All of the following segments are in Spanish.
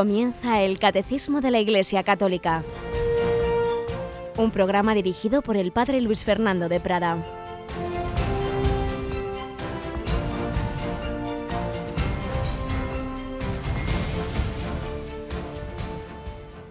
Comienza el Catecismo de la Iglesia Católica, un programa dirigido por el Padre Luis Fernando de Prada.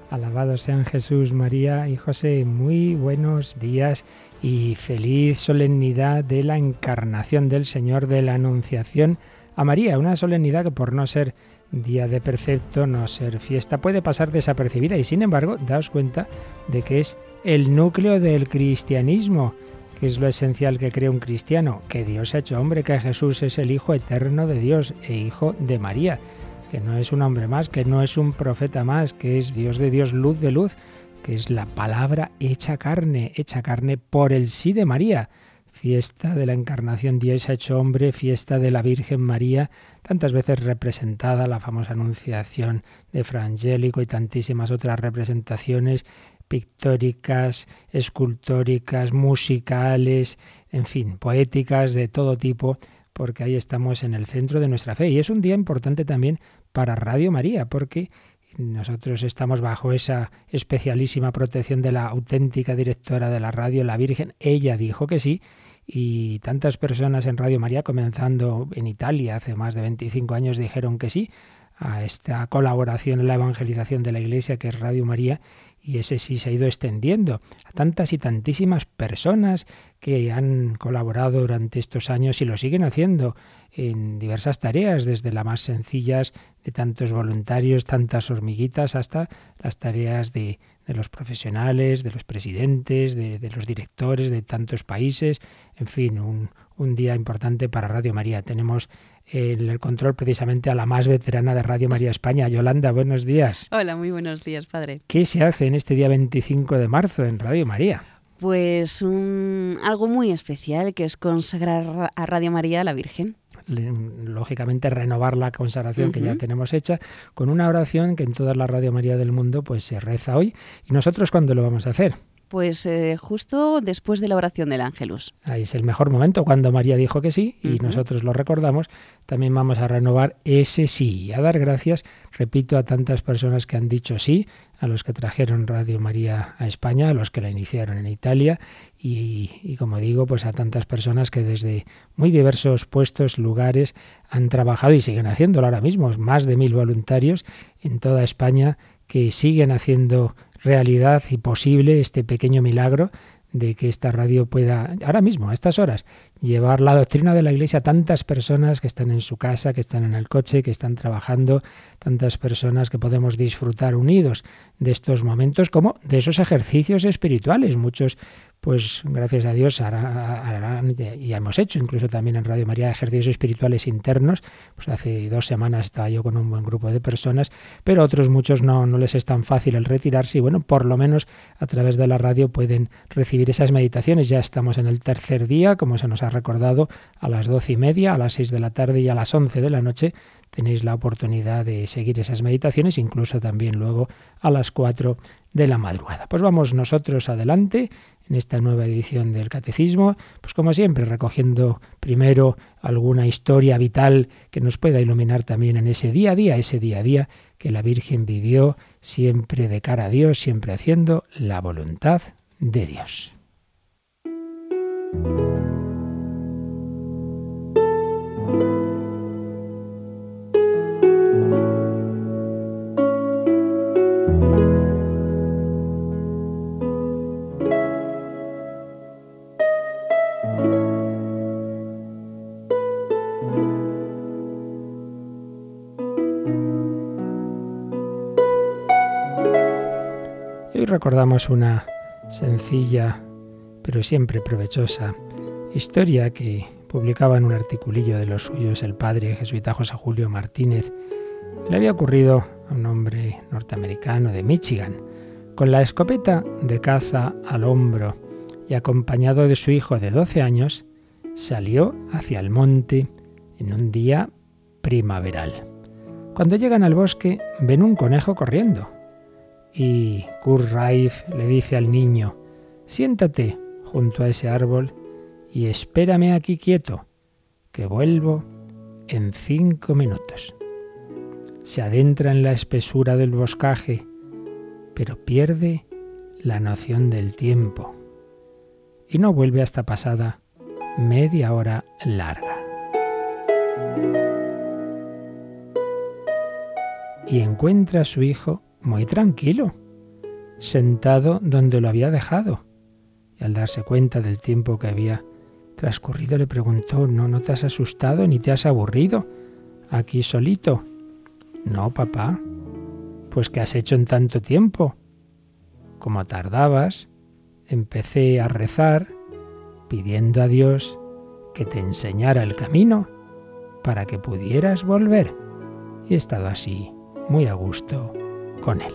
Alabados sean Jesús, María y José. Muy buenos días y feliz solemnidad de la encarnación del Señor de la Anunciación a María. Una solemnidad que por no ser día de precepto, no ser fiesta, puede pasar desapercibida y sin embargo daos cuenta de que es el núcleo del cristianismo, que es lo esencial que cree un cristiano, que Dios ha hecho hombre, que Jesús es el Hijo eterno de Dios e Hijo de María, que no es un hombre más, que no es un profeta más, que es Dios de Dios, luz de luz, que es la palabra hecha carne, hecha carne por el sí de María fiesta de la encarnación, Dios ha hecho hombre, fiesta de la Virgen María, tantas veces representada, la famosa anunciación de Frangélico y tantísimas otras representaciones pictóricas, escultóricas, musicales, en fin, poéticas de todo tipo, porque ahí estamos en el centro de nuestra fe. Y es un día importante también para Radio María, porque nosotros estamos bajo esa especialísima protección de la auténtica directora de la radio, la Virgen. Ella dijo que sí y tantas personas en Radio María, comenzando en Italia hace más de 25 años, dijeron que sí a esta colaboración en la evangelización de la Iglesia que es Radio María y ese sí se ha ido extendiendo a tantas y tantísimas personas que han colaborado durante estos años y lo siguen haciendo en diversas tareas, desde las más sencillas de tantos voluntarios, tantas hormiguitas, hasta las tareas de, de los profesionales, de los presidentes, de, de, los directores de tantos países. En fin, un, un día importante para Radio María. Tenemos en el control precisamente a la más veterana de Radio María España. Yolanda, buenos días. Hola, muy buenos días, padre. ¿Qué se hace en este día 25 de marzo en Radio María? Pues un, algo muy especial que es consagrar a Radio María a la Virgen lógicamente renovar la consagración uh -huh. que ya tenemos hecha con una oración que en toda la Radio María del mundo pues se reza hoy. ¿Y nosotros cuándo lo vamos a hacer? Pues eh, justo después de la oración del Ángelus. Ahí es el mejor momento, cuando María dijo que sí, y uh -huh. nosotros lo recordamos, también vamos a renovar ese sí, y a dar gracias, repito, a tantas personas que han dicho sí, a los que trajeron Radio María a España, a los que la iniciaron en Italia, y, y como digo, pues a tantas personas que desde muy diversos puestos, lugares, han trabajado y siguen haciéndolo ahora mismo, más de mil voluntarios en toda España que siguen haciendo realidad y posible este pequeño milagro de que esta radio pueda, ahora mismo, a estas horas, llevar la doctrina de la Iglesia a tantas personas que están en su casa, que están en el coche, que están trabajando, tantas personas que podemos disfrutar unidos de estos momentos como de esos ejercicios espirituales. Muchos pues gracias a Dios harán, y hemos hecho incluso también en Radio María ejercicios espirituales internos. Pues hace dos semanas estaba yo con un buen grupo de personas, pero otros muchos no, no les es tan fácil el retirarse y bueno, por lo menos a través de la radio pueden recibir esas meditaciones. Ya estamos en el tercer día, como se nos ha recordado, a las doce y media, a las seis de la tarde y a las once de la noche tenéis la oportunidad de seguir esas meditaciones, incluso también luego a las cuatro de la madrugada. Pues vamos nosotros adelante en esta nueva edición del Catecismo, pues como siempre, recogiendo primero alguna historia vital que nos pueda iluminar también en ese día a día, ese día a día que la Virgen vivió siempre de cara a Dios, siempre haciendo la voluntad de Dios. Recordamos una sencilla pero siempre provechosa historia que publicaba en un articulillo de los suyos el padre jesuita José Julio Martínez. Le había ocurrido a un hombre norteamericano de Michigan, con la escopeta de caza al hombro y acompañado de su hijo de 12 años, salió hacia el monte en un día primaveral. Cuando llegan al bosque ven un conejo corriendo y Kurt Raif le dice al niño, siéntate junto a ese árbol y espérame aquí quieto, que vuelvo en cinco minutos. se adentra en la espesura del boscaje, pero pierde la noción del tiempo y no vuelve hasta pasada media hora larga. Y encuentra a su hijo muy tranquilo, sentado donde lo había dejado. Y al darse cuenta del tiempo que había transcurrido le preguntó, ¿no, no te has asustado ni te has aburrido? Aquí solito. No, papá. Pues ¿qué has hecho en tanto tiempo? Como tardabas, empecé a rezar pidiendo a Dios que te enseñara el camino para que pudieras volver. Y he estado así, muy a gusto con él.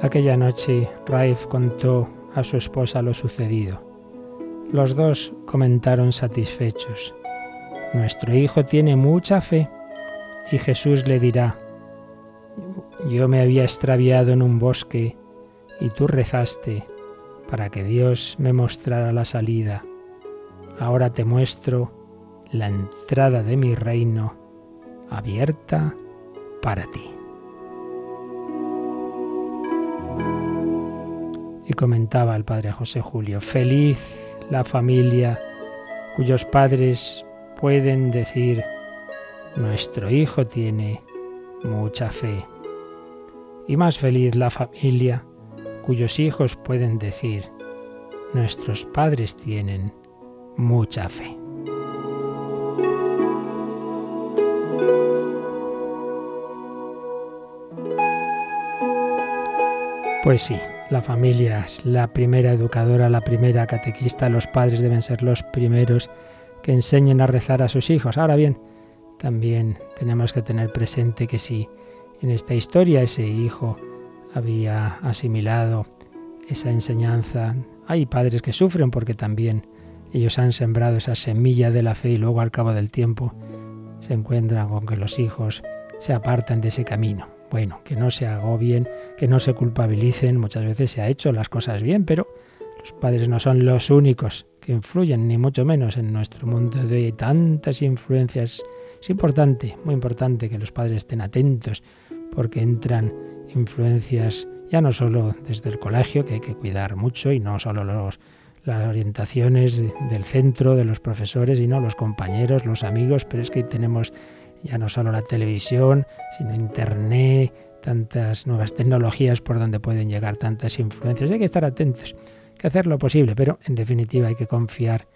Aquella noche Raif contó a su esposa lo sucedido. Los dos comentaron satisfechos. Nuestro hijo tiene mucha fe y Jesús le dirá, yo me había extraviado en un bosque y tú rezaste para que Dios me mostrara la salida. Ahora te muestro la entrada de mi reino abierta para ti. Y comentaba el padre José Julio, feliz la familia cuyos padres pueden decir, nuestro hijo tiene mucha fe. Y más feliz la familia cuyos hijos pueden decir, nuestros padres tienen mucha fe. Pues sí, la familia es la primera educadora, la primera catequista, los padres deben ser los primeros que enseñen a rezar a sus hijos. Ahora bien, también tenemos que tener presente que si en esta historia ese hijo había asimilado esa enseñanza, hay padres que sufren porque también ellos han sembrado esa semilla de la fe y luego al cabo del tiempo se encuentran con que los hijos se apartan de ese camino. Bueno, que no se agobien, que no se culpabilicen, muchas veces se ha hecho las cosas bien, pero los padres no son los únicos que influyen, ni mucho menos en nuestro mundo de hoy. tantas influencias es importante, muy importante que los padres estén atentos porque entran influencias ya no solo desde el colegio, que hay que cuidar mucho, y no solo los, las orientaciones del centro, de los profesores, sino los compañeros, los amigos, pero es que tenemos ya no solo la televisión, sino Internet, tantas nuevas tecnologías por donde pueden llegar tantas influencias. Hay que estar atentos, hay que hacer lo posible, pero en definitiva hay que confiar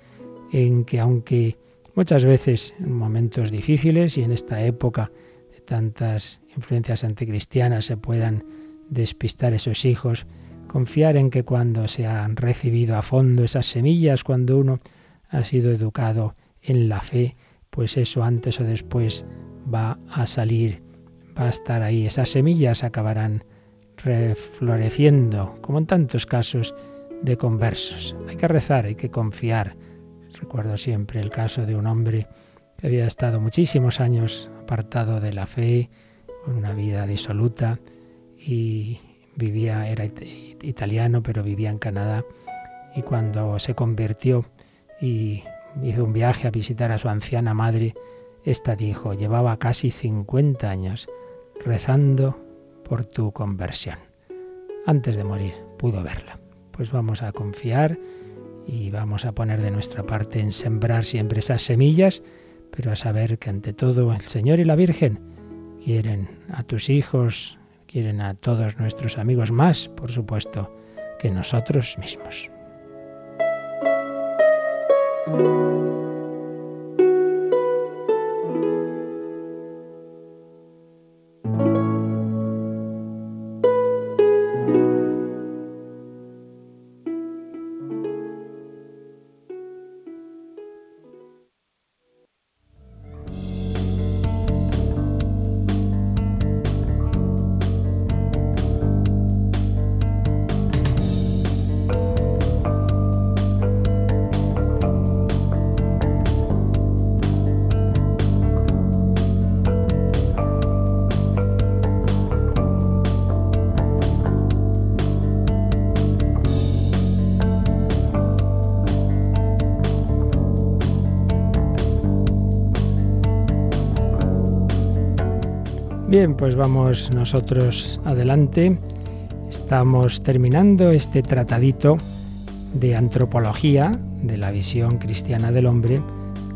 en que aunque Muchas veces en momentos difíciles y en esta época de tantas influencias anticristianas se puedan despistar esos hijos, confiar en que cuando se han recibido a fondo esas semillas, cuando uno ha sido educado en la fe, pues eso antes o después va a salir, va a estar ahí. Esas semillas acabarán refloreciendo, como en tantos casos de conversos. Hay que rezar, hay que confiar Recuerdo siempre el caso de un hombre que había estado muchísimos años apartado de la fe, con una vida disoluta y vivía, era italiano, pero vivía en Canadá. Y cuando se convirtió y hizo un viaje a visitar a su anciana madre, esta dijo, llevaba casi 50 años rezando por tu conversión. Antes de morir pudo verla. Pues vamos a confiar y vamos a poner de nuestra parte en sembrar siempre esas semillas, pero a saber que ante todo el Señor y la Virgen quieren a tus hijos, quieren a todos nuestros amigos más, por supuesto, que nosotros mismos. thank you Bien, pues vamos nosotros adelante. Estamos terminando este tratadito de antropología de la visión cristiana del hombre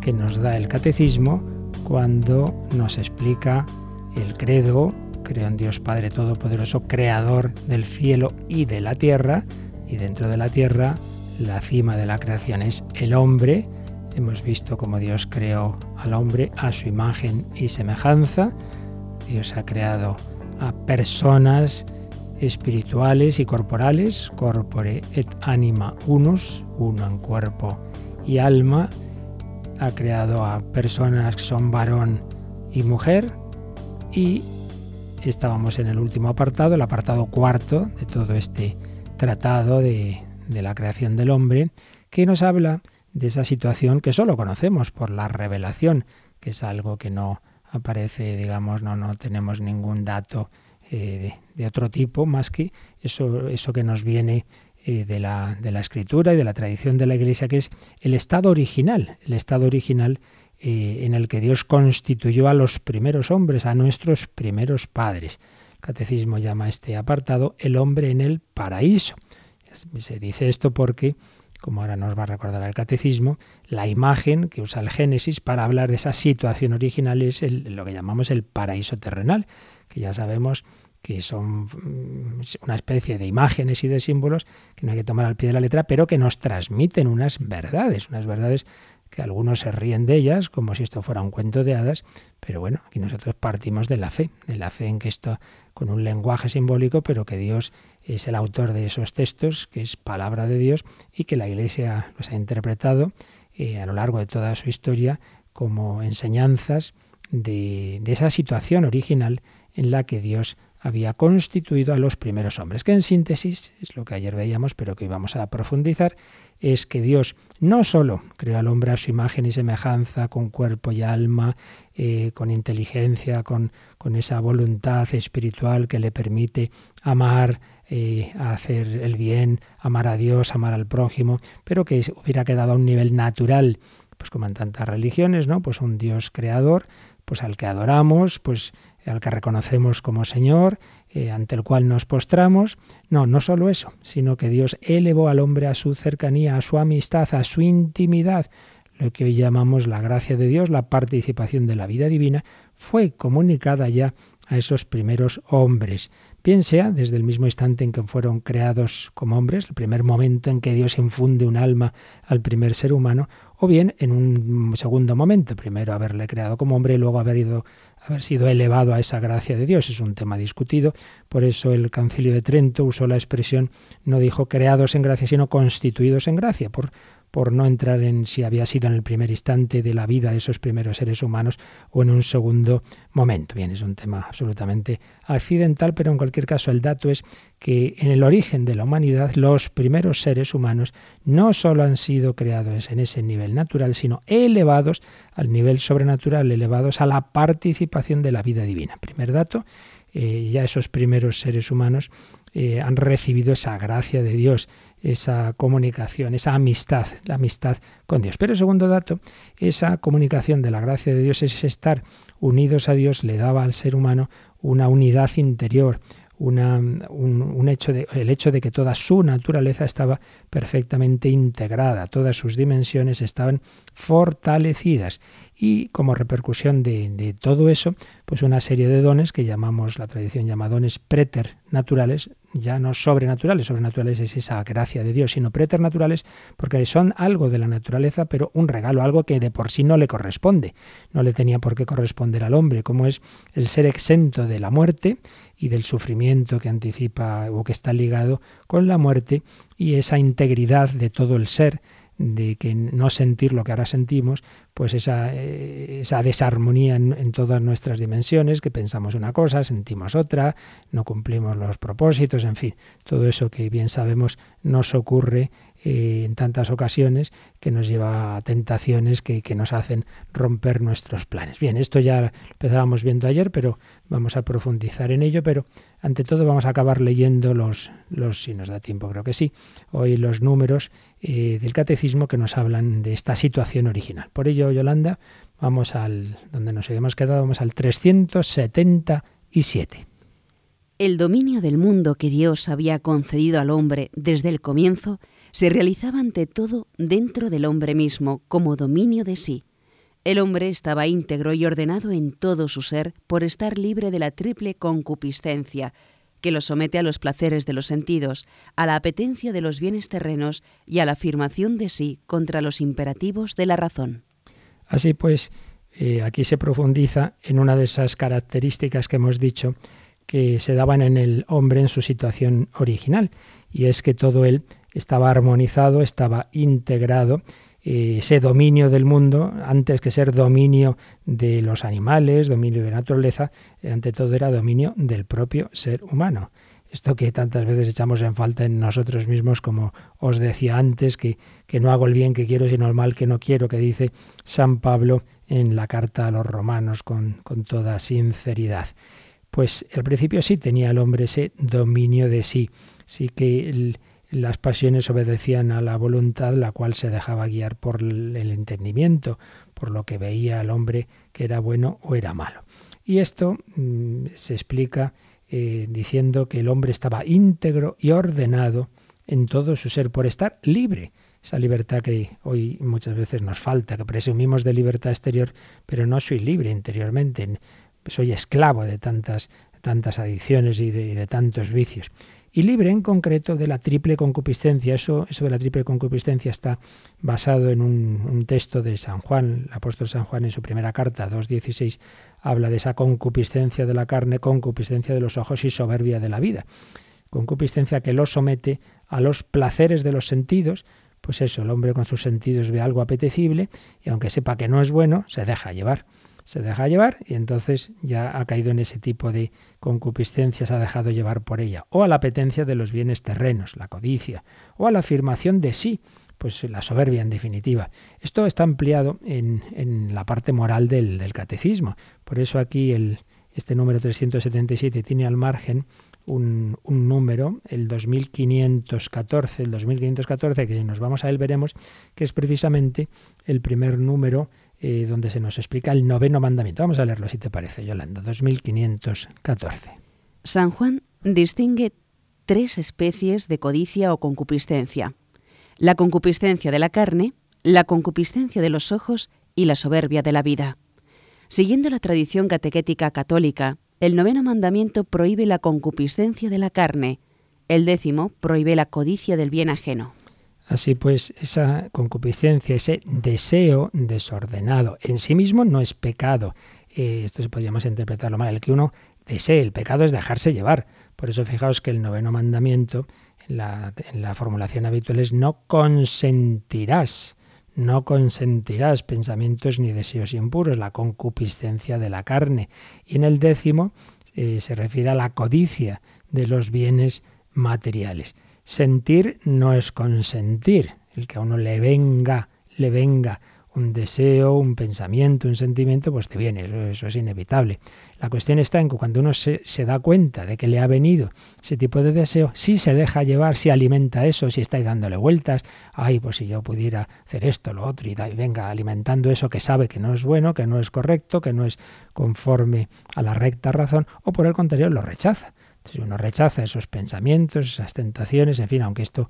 que nos da el catecismo cuando nos explica el credo, creo en Dios Padre Todopoderoso, creador del cielo y de la tierra, y dentro de la tierra la cima de la creación es el hombre. Hemos visto cómo Dios creó al hombre a su imagen y semejanza Dios ha creado a personas espirituales y corporales, corpore et anima unus, uno en cuerpo y alma. Ha creado a personas que son varón y mujer y estábamos en el último apartado, el apartado cuarto de todo este tratado de, de la creación del hombre, que nos habla de esa situación que solo conocemos por la revelación, que es algo que no aparece, digamos, no, no tenemos ningún dato eh, de, otro tipo más que eso, eso que nos viene eh, de, la, de la escritura y de la tradición de la Iglesia, que es el estado original, el estado original eh, en el que Dios constituyó a los primeros hombres, a nuestros primeros padres. El catecismo llama este apartado el hombre en el paraíso. Se dice esto porque como ahora nos va a recordar el catecismo, la imagen que usa el Génesis para hablar de esa situación original es lo que llamamos el paraíso terrenal, que ya sabemos que son mm, una especie de imágenes y de símbolos que no hay que tomar al pie de la letra, pero que nos transmiten unas verdades, unas verdades que algunos se ríen de ellas como si esto fuera un cuento de hadas, pero bueno, aquí nosotros partimos de la fe, de la fe en que esto con un lenguaje simbólico, pero que Dios es el autor de esos textos, que es palabra de Dios y que la Iglesia los ha interpretado eh, a lo largo de toda su historia como enseñanzas de, esa situación original en la que Dios había constituido a los primeros hombres, que en síntesis es lo que ayer veíamos, pero que hoy vamos a profundizar, es que Dios no sólo creó al hombre a su imagen y semejanza, con cuerpo y alma, eh, con inteligencia, con, con, esa voluntad espiritual que le permite amar, eh, hacer el bien, amar a Dios, amar al prójimo, pero que hubiera quedado a un nivel natural, pues como en tantas religiones, ¿no? Pues un Dios creador, pues al que adoramos, pues al que reconocemos como Señor, eh, ante el cual nos postramos. No, no solo eso, sino que Dios elevó al hombre a su cercanía, a su amistad, a su intimidad. Lo que hoy llamamos la gracia de Dios, la participación de la vida divina, fue comunicada ya a esos primeros hombres. Bien sea desde el mismo instante en que fueron creados como hombres, el primer momento en que Dios infunde un alma al primer ser humano, o bien en un segundo momento, primero haberle creado como hombre y luego haber ido haber sido elevado a esa gracia de Dios. Es un tema discutido, por eso el Concilio de Trento usó la expresión, no dijo creados en gracia, sino constituidos en gracia, por, por no entrar en si había sido en el primer instante de la vida de esos primeros seres humanos o en un segundo momento. Bien, es un tema absolutamente accidental, pero en cualquier caso el dato es que en el origen de la humanidad los primeros seres humanos no solo han sido creados en ese nivel natural, sino elevados al nivel sobrenatural, elevados a la participación de la vida divina. Primer dato, eh, ya esos primeros seres humanos eh, han recibido esa gracia de Dios, esa comunicación, esa amistad, la amistad con Dios. Pero segundo dato, esa comunicación de la gracia de Dios es estar unidos a Dios, le daba al ser humano una unidad interior, una, un, hecho de, el hecho de que toda su naturaleza estaba perfectamente integrada, todas sus dimensiones estaban fortalecidas y como repercusión de, de, todo eso, pues una serie de dones que llamamos, la tradición llama dones preternaturales, ya no sobrenaturales, sobrenaturales es esa gracia de Dios, sino preternaturales porque son algo de la naturaleza, pero un regalo, algo que de por sí no le corresponde, no le tenía por qué corresponder al hombre, como es el ser exento de la muerte y del sufrimiento que anticipa o que está ligado con la muerte y esa integridad de todo el ser, de que no sentir lo que ahora sentimos, pues esa, eh, esa desarmonía en, en, todas nuestras dimensiones, que pensamos una cosa, sentimos otra, no cumplimos los propósitos, en fin, todo eso que bien sabemos nos ocurre eh, en tantas ocasiones que nos lleva a tentaciones que, que, nos hacen romper nuestros planes. Bien, esto ya empezábamos viendo ayer, pero vamos a profundizar en ello, pero ante todo vamos a acabar leyendo los, los si nos da tiempo, creo que sí, hoy los números eh, del catecismo que nos hablan de esta situación original. Por ello, Yolanda, vamos al, donde nos habíamos quedado, vamos al 370 y 7. El dominio del mundo que Dios había concedido al hombre desde el comienzo se realizaba ante todo dentro del hombre mismo como dominio de sí. El hombre estaba íntegro y ordenado en todo su ser por estar libre de la triple concupiscencia, que lo somete a los placeres de los sentidos, a la apetencia de los bienes terrenos y a la afirmación de sí contra los imperativos de la razón. Así pues, eh, aquí se profundiza en una de esas características que hemos dicho que se daban en el hombre en su situación original, y es que todo él estaba armonizado, estaba integrado, eh, ese dominio del mundo, antes que ser dominio de los animales, dominio de la naturaleza, eh, ante todo era dominio del propio ser humano. Esto que tantas veces echamos en falta en nosotros mismos, como os decía antes, que, que no hago el bien que quiero, sino el mal que no quiero, que dice San Pablo en la carta a los romanos con, con toda sinceridad. Pues al principio sí tenía el hombre ese dominio de sí, sí que las pasiones obedecían a la voluntad, la cual se dejaba guiar por el entendimiento, por lo que veía el hombre que era bueno o era malo. Y esto mm, se explica eh, diciendo que el hombre estaba íntegro y ordenado en todo su ser por estar libre. Esa libertad que hoy muchas veces nos falta, que presumimos de libertad exterior, pero no soy libre interiormente soy esclavo de tantas, tantas adicciones y de, tantos vicios. Y libre en concreto de la triple concupiscencia. Eso, de la triple concupiscencia está basado en un, un texto de San Juan, el apóstol San Juan en su primera carta, 2.16, habla de esa concupiscencia de la carne, concupiscencia de los ojos y soberbia de la vida. Concupiscencia que lo somete a los placeres de los sentidos, pues eso, el hombre con sus sentidos ve algo apetecible y aunque sepa que no es bueno, se deja llevar se deja llevar y entonces ya ha caído en ese tipo de concupiscencia, se ha dejado llevar por ella, o a la apetencia de los bienes terrenos, la codicia, o a la afirmación de sí, pues la soberbia en definitiva. Esto está ampliado en, en la parte moral del, del, catecismo. Por eso aquí el, este número 377 tiene al margen un, un, número, el 2514, el 2514, que si nos vamos a él veremos que es precisamente el primer número eh, donde se nos explica el noveno mandamiento. Vamos a leerlo si te parece, Yolanda, 2514. San Juan distingue tres especies de codicia o concupiscencia. La concupiscencia de la carne, la concupiscencia de los ojos y la soberbia de la vida. Siguiendo la tradición catequética católica, el noveno mandamiento prohíbe la concupiscencia de la carne, el décimo prohíbe la codicia del bien ajeno. Así pues, esa concupiscencia, ese deseo desordenado, en sí mismo no es pecado. Eh, esto podríamos interpretarlo mal. El que uno desee, el pecado es dejarse llevar. Por eso fijaos que el noveno mandamiento, en la, en la formulación habitual es no consentirás. No consentirás pensamientos ni deseos impuros, la concupiscencia de la carne. Y en el décimo eh, se refiere a la codicia de los bienes materiales. Sentir no es consentir, el que a uno le venga, le venga un deseo, un pensamiento, un sentimiento, pues te viene, eso, es inevitable. La cuestión está en que cuando uno se, se, da cuenta de que le ha venido ese tipo de deseo, si se deja llevar, si alimenta eso, si está dándole vueltas, ay, pues si yo pudiera hacer esto, lo otro, y venga alimentando eso que sabe que no es bueno, que no es correcto, que no es conforme a la recta razón, o por el contrario lo rechaza. Si uno rechaza esos pensamientos, esas tentaciones, en fin, aunque esto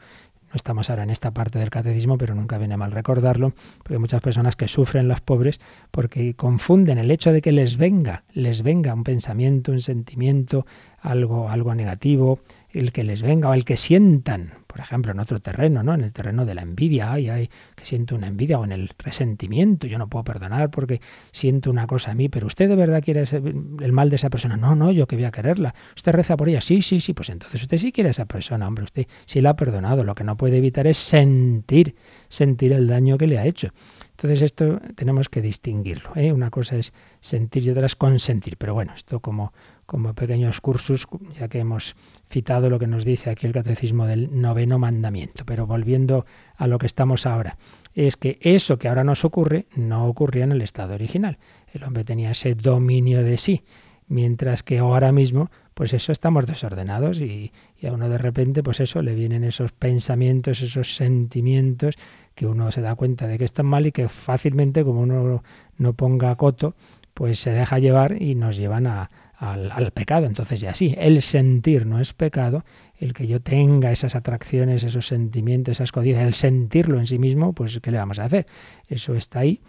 no estamos ahora en esta parte del catecismo, pero nunca viene mal recordarlo, porque hay muchas personas que sufren las pobres porque confunden el hecho de que les venga, les venga un pensamiento, un sentimiento, algo, algo negativo, el que les venga o el que sientan, por ejemplo, en otro terreno, ¿no? En el terreno de la envidia, ay, ay, que siento una envidia o en el resentimiento, yo no puedo perdonar porque siento una cosa a mí, pero usted de verdad quiere el mal de esa persona. No, no, yo que voy a quererla. Usted reza por ella, sí, sí, sí, pues entonces usted sí quiere a esa persona, hombre, usted sí la ha perdonado. Lo que no puede evitar es sentir, sentir el daño que le ha hecho. Entonces esto tenemos que distinguirlo. ¿eh? Una cosa es sentir y otra es consentir. Pero bueno, esto como, como pequeños cursos, ya que hemos citado lo que nos dice aquí el catecismo del noveno mandamiento. Pero volviendo a lo que estamos ahora, es que eso que ahora nos ocurre no ocurría en el estado original. El hombre tenía ese dominio de sí, mientras que ahora mismo pues eso estamos desordenados y, y, a uno de repente, pues eso, le vienen esos pensamientos, esos sentimientos que uno se da cuenta de que están mal y que fácilmente, como uno no ponga coto, pues se deja llevar y nos llevan a, al, pecado. Entonces ya sí, el sentir no es pecado, el que yo tenga esas atracciones, esos sentimientos, esas codicias, el sentirlo en sí mismo, pues ¿qué le vamos a hacer? Eso está ahí,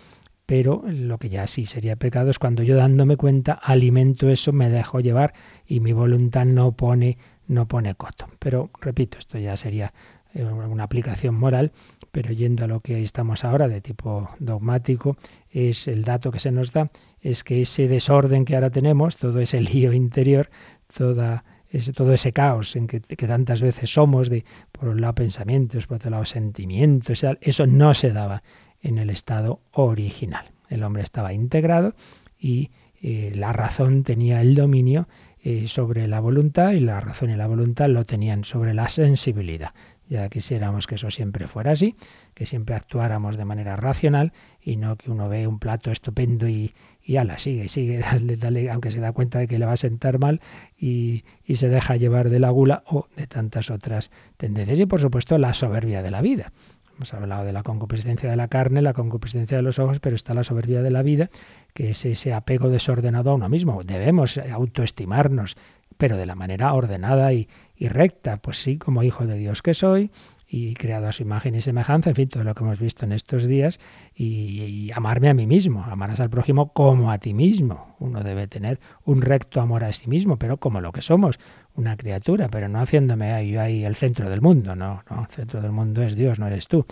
pero lo que ya sí sería pecado es cuando yo dándome cuenta alimento eso, me dejo llevar y mi voluntad no pone no pone coto. Pero repito, esto ya sería eh, una aplicación moral, pero yendo a lo que estamos ahora de tipo dogmático, es el dato que se nos da, es que ese desorden que ahora tenemos, todo ese lío interior, toda ese, todo ese caos en que, tantas veces somos, de por un lado pensamientos, por otro lado sentimientos, eso no se daba en el estado original. El hombre estaba integrado y eh, la razón tenía el dominio eh, sobre la voluntad y la razón y la voluntad lo tenían sobre la sensibilidad. Ya quisiéramos que eso siempre fuera así, que siempre actuáramos de manera racional y no que uno ve un plato estupendo y, y ala, sigue, sigue, dale, aunque se da cuenta de que le va a sentar mal y, y se deja llevar de la gula o de tantas otras tendencias. Y por supuesto la soberbia de la vida. Hemos hablado de la concupiscencia de la carne, la concupiscencia de los ojos, pero está la soberbia de la vida, que es ese apego desordenado a uno mismo. Debemos autoestimarnos, pero de la manera ordenada y, y recta, pues sí, como hijo de Dios que soy, y creado a su imagen y semejanza, en fin, todo lo que hemos visto en estos días, y, amarme a mí mismo, amarás al prójimo como a ti mismo. Uno debe tener un recto amor a sí mismo, pero como lo que somos, una criatura, pero no haciéndome ahí, el centro del mundo, no, no, el centro del mundo es Dios, no eres tú,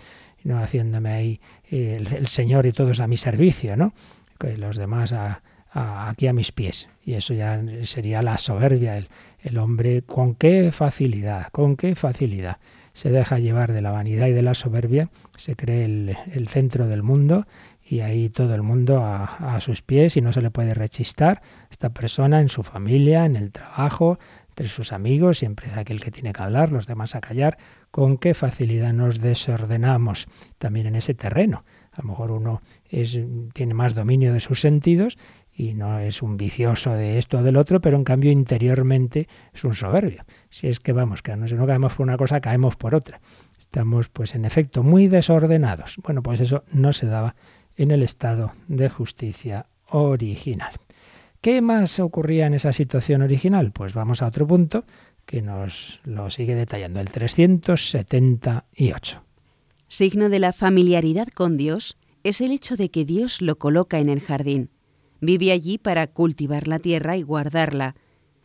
no haciéndome ahí eh, el, Señor y todos a mi servicio, ¿no? Que los demás aquí a mis pies. Y eso ya sería la soberbia. El, hombre con qué facilidad, con qué facilidad se deja llevar de la vanidad y de la soberbia, se cree el, el centro del mundo y ahí todo el mundo a, a, sus pies y no se le puede rechistar. Esta persona en su familia, en el trabajo, entre sus amigos, siempre es aquel que tiene que hablar, los demás a callar. Con qué facilidad nos desordenamos también en ese terreno. A lo mejor uno es, tiene más dominio de sus sentidos y no es un vicioso de esto o del otro, pero en cambio interiormente es un soberbio. Si es que vamos, que no, si no caemos por una cosa, caemos por otra. Estamos, pues en efecto, muy desordenados. Bueno, pues eso no se daba en el estado de justicia original. ¿Qué más ocurría en esa situación original? Pues vamos a otro punto que nos lo sigue detallando, el 378. Signo de la familiaridad con Dios es el hecho de que Dios lo coloca en el jardín Vive allí para cultivar la tierra y guardarla.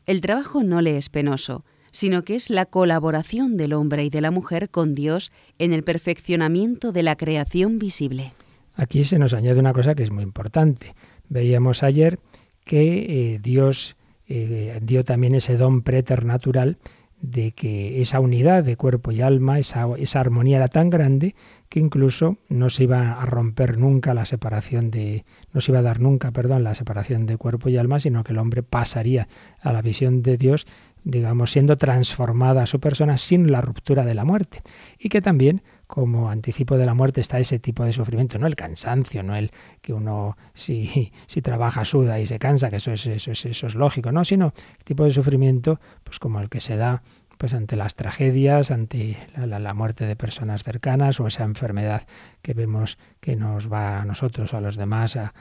El trabajo no le es penoso, sino que es la colaboración del hombre y de la mujer con Dios en el perfeccionamiento de la creación visible. Aquí se nos añade una cosa que es muy importante. Veíamos ayer que eh, Dios eh, dio también ese don preternatural de que esa unidad de cuerpo y alma, esa, esa armonía era tan grande que incluso no se iba a romper nunca la separación de, no se iba a dar nunca, perdón, la separación de cuerpo y alma, sino que el hombre pasaría a la visión de Dios, digamos, siendo transformada a su persona sin la ruptura de la muerte. Y que también, como anticipo de la muerte, está ese tipo de sufrimiento, no el cansancio, no el que uno si, si trabaja suda y se cansa, que eso es, eso es, eso es lógico, no, sino el tipo de sufrimiento, pues como el que se da pues ante las tragedias, ante la, muerte de personas cercanas o esa enfermedad que vemos que nos va a nosotros o a los demás a,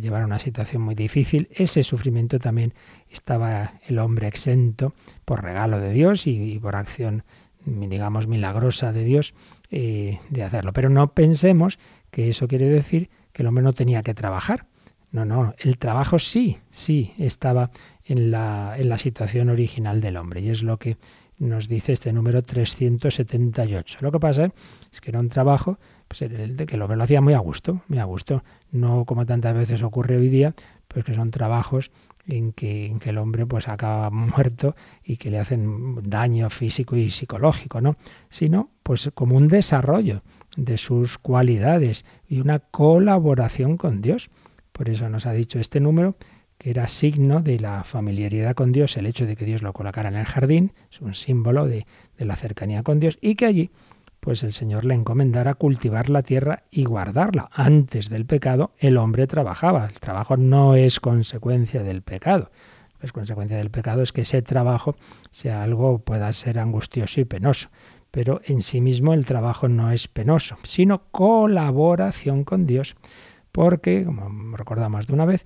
llevar a una situación muy difícil, ese sufrimiento también estaba el hombre exento por regalo de Dios y, por acción, digamos, milagrosa de Dios eh, de hacerlo. Pero no pensemos que eso quiere decir que el hombre no tenía que trabajar. No, no, el trabajo sí, sí estaba en la, en la situación original del hombre y es lo que nos dice este número 378. Lo que pasa es que era un trabajo pues el de que lo, lo hacía muy a gusto, muy a gusto, no como tantas veces ocurre hoy día, pues que son trabajos en que, en que el hombre pues acaba muerto y que le hacen daño físico y psicológico, ¿no? Sino pues como un desarrollo de sus cualidades y una colaboración con Dios. Por eso nos ha dicho este número que era signo de la familiaridad con Dios, el hecho de que Dios lo colocara en el jardín, es un símbolo de, la cercanía con Dios, y que allí pues el Señor le encomendara cultivar la tierra y guardarla. Antes del pecado el hombre trabajaba. El trabajo no es consecuencia del pecado. Es consecuencia del pecado es que ese trabajo sea algo pueda ser angustioso y penoso. Pero en sí mismo el trabajo no es penoso, sino colaboración con Dios. Porque, como recordamos de una vez,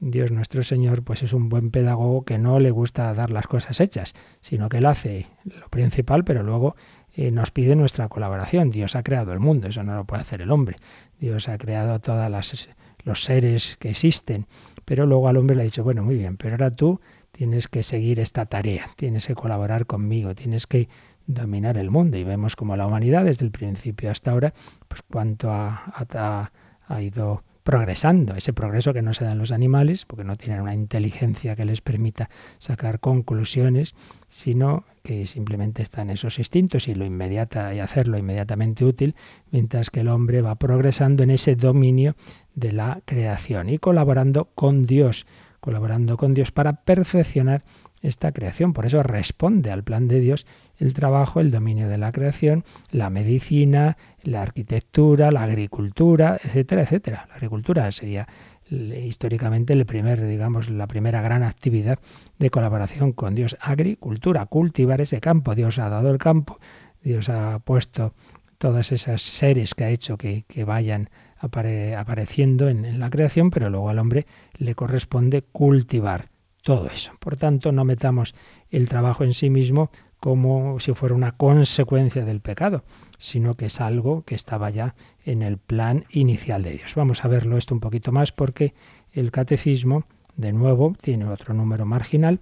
Dios nuestro Señor pues es un buen pedagogo que no le gusta dar las cosas hechas, sino que él hace lo principal, pero luego eh, nos pide nuestra colaboración. Dios ha creado el mundo, eso no lo puede hacer el hombre. Dios ha creado a todos los seres que existen, pero luego al hombre le ha dicho, bueno, muy bien, pero ahora tú tienes que seguir esta tarea, tienes que colaborar conmigo, tienes que dominar el mundo. Y vemos como la humanidad, desde el principio hasta ahora, pues cuánto ha, ha ido progresando, ese progreso que no se da en los animales, porque no tienen una inteligencia que les permita sacar conclusiones, sino que simplemente están esos instintos y lo inmediata y hacerlo inmediatamente útil, mientras que el hombre va progresando en ese dominio de la creación y colaborando con Dios, colaborando con Dios para perfeccionar esta creación. Por eso responde al plan de Dios el trabajo, el dominio de la creación, la medicina, la arquitectura, la agricultura, etcétera, etcétera. La agricultura sería históricamente el primer, digamos, la primera gran actividad de colaboración con Dios. Agricultura, cultivar ese campo. Dios ha dado el campo, Dios ha puesto todas esas seres que ha hecho que, vayan apareciendo en la creación, pero luego al hombre le corresponde cultivar todo eso. Por tanto, no metamos el trabajo en sí mismo como si fuera una consecuencia del pecado, sino que es algo que estaba ya en el plan inicial de Dios. Vamos a verlo esto un poquito más porque el catecismo, de nuevo, tiene otro número marginal.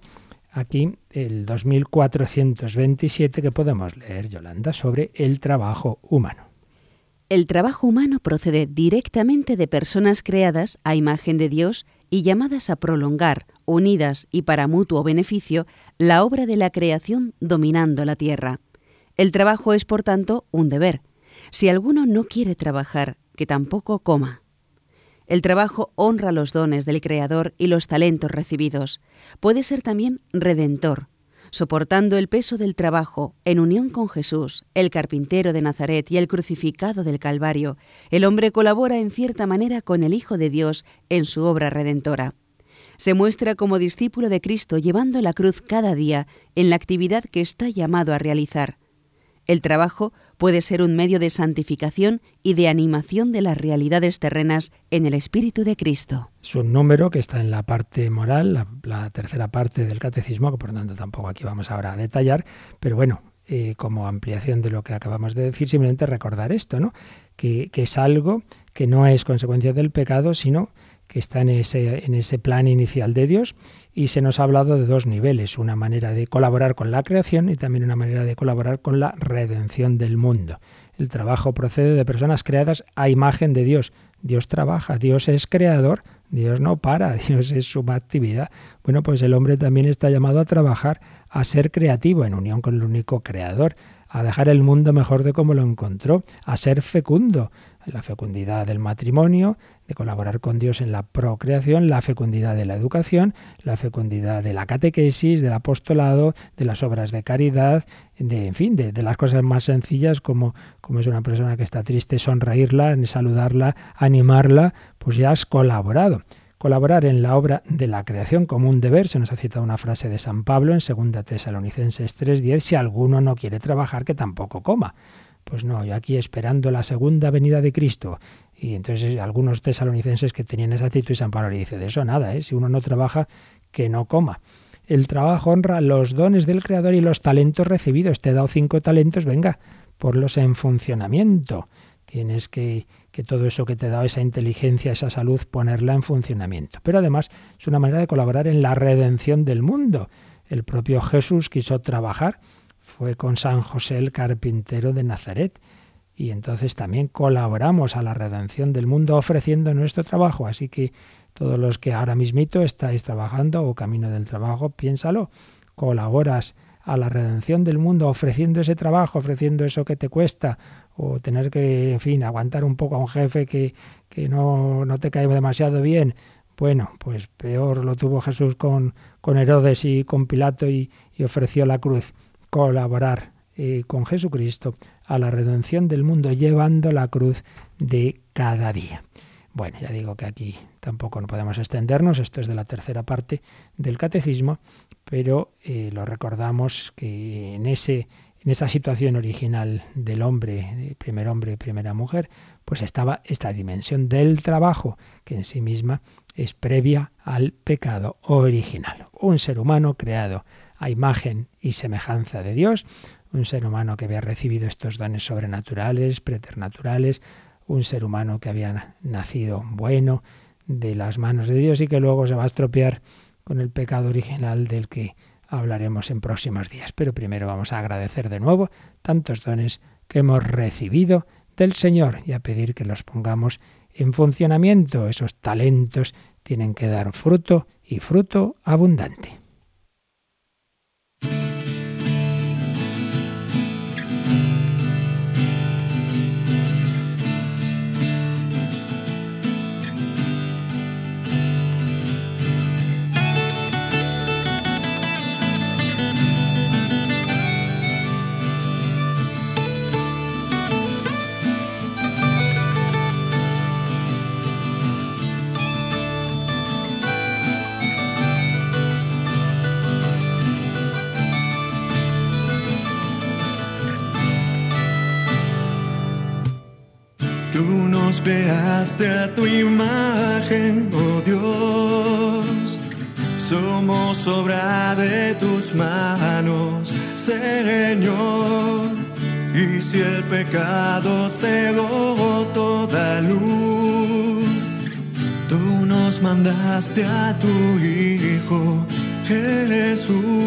Aquí el 2427 que podemos leer, Yolanda, sobre el trabajo humano. El trabajo humano procede directamente de personas creadas a imagen de Dios y llamadas a prolongar, unidas y para mutuo beneficio, la obra de la creación dominando la tierra. El trabajo es, por tanto, un deber. Si alguno no quiere trabajar, que tampoco coma. El trabajo honra los dones del Creador y los talentos recibidos. Puede ser también redentor, soportando el peso del trabajo en unión con Jesús, el carpintero de Nazaret y el crucificado del Calvario, el hombre colabora en cierta manera con el Hijo de Dios en su obra redentora. Se muestra como discípulo de Cristo llevando la cruz cada día en la actividad que está llamado a realizar. El trabajo puede ser un medio de santificación y de animación de las realidades terrenas en el Espíritu de Cristo. Es un número que está en la parte moral, la, tercera parte del catecismo, que por tanto tampoco aquí vamos ahora a detallar, pero bueno, eh, como ampliación de lo que acabamos de decir, simplemente recordar esto, ¿no? Que, que es algo que no es consecuencia del pecado, sino que está en ese, en ese plan inicial de Dios y se nos ha hablado de dos niveles, una manera de colaborar con la creación y también una manera de colaborar con la redención del mundo. El trabajo procede de personas creadas a imagen de Dios. Dios trabaja, Dios es creador, Dios no para, Dios es su actividad. Bueno, pues el hombre también está llamado a trabajar, a ser creativo en unión con el único creador, a dejar el mundo mejor de como lo encontró, a ser fecundo, la fecundidad del matrimonio, de colaborar con Dios en la procreación, la fecundidad de la educación, la fecundidad de la catequesis, del apostolado, de las obras de caridad, de, en fin, de, las cosas más sencillas como, como es una persona que está triste, sonreírla, saludarla, animarla, pues ya has colaborado. Colaborar en la obra de la creación como un deber, se nos ha citado una frase de San Pablo en 2 Tesalonicenses 3:10, si alguno no quiere trabajar, que tampoco coma. Pues no, yo aquí esperando la segunda venida de Cristo. Y entonces algunos tesalonicenses que tenían esa actitud San Pablo le dice, de eso nada, ¿eh? si uno no trabaja, que no coma. El trabajo honra los dones del Creador y los talentos recibidos. Te he dado cinco talentos, venga, ponlos en funcionamiento. Tienes que, que todo eso que te da esa inteligencia, esa salud, ponerla en funcionamiento. Pero además es una manera de colaborar en la redención del mundo. El propio Jesús quiso trabajar fue con San José el carpintero de Nazaret. Y entonces también colaboramos a la redención del mundo ofreciendo nuestro trabajo. Así que todos los que ahora mismito estáis trabajando o camino del trabajo, piénsalo. Colaboras a la redención del mundo ofreciendo ese trabajo, ofreciendo eso que te cuesta, o tener que, en fin, aguantar un poco a un jefe que, que no, no te cae demasiado bien. Bueno, pues peor lo tuvo Jesús con, con Herodes y con Pilato y ofreció la cruz colaborar eh, con Jesucristo a la redención del mundo llevando la cruz de cada día. Bueno, ya digo que aquí tampoco no podemos extendernos, esto es de la tercera parte del catecismo, pero eh, lo recordamos que en, ese, en esa situación original del hombre, primer hombre y primera mujer, pues estaba esta dimensión del trabajo, que en sí misma es previa al pecado original. Un ser humano creado a imagen y semejanza de Dios, un ser humano que había recibido estos dones sobrenaturales, preternaturales, un ser humano que había nacido bueno de las manos de Dios y que luego se va a estropear con el pecado original del que hablaremos en próximos días. Pero primero vamos a agradecer de nuevo tantos dones que hemos recibido del Señor y a pedir que los pongamos en funcionamiento. Esos talentos tienen que dar fruto y fruto abundante. Creaste a tu imagen, oh Dios. Somos obra de tus manos, Señor. Y si el pecado cegó toda luz, tú nos mandaste a tu Hijo, Jesús.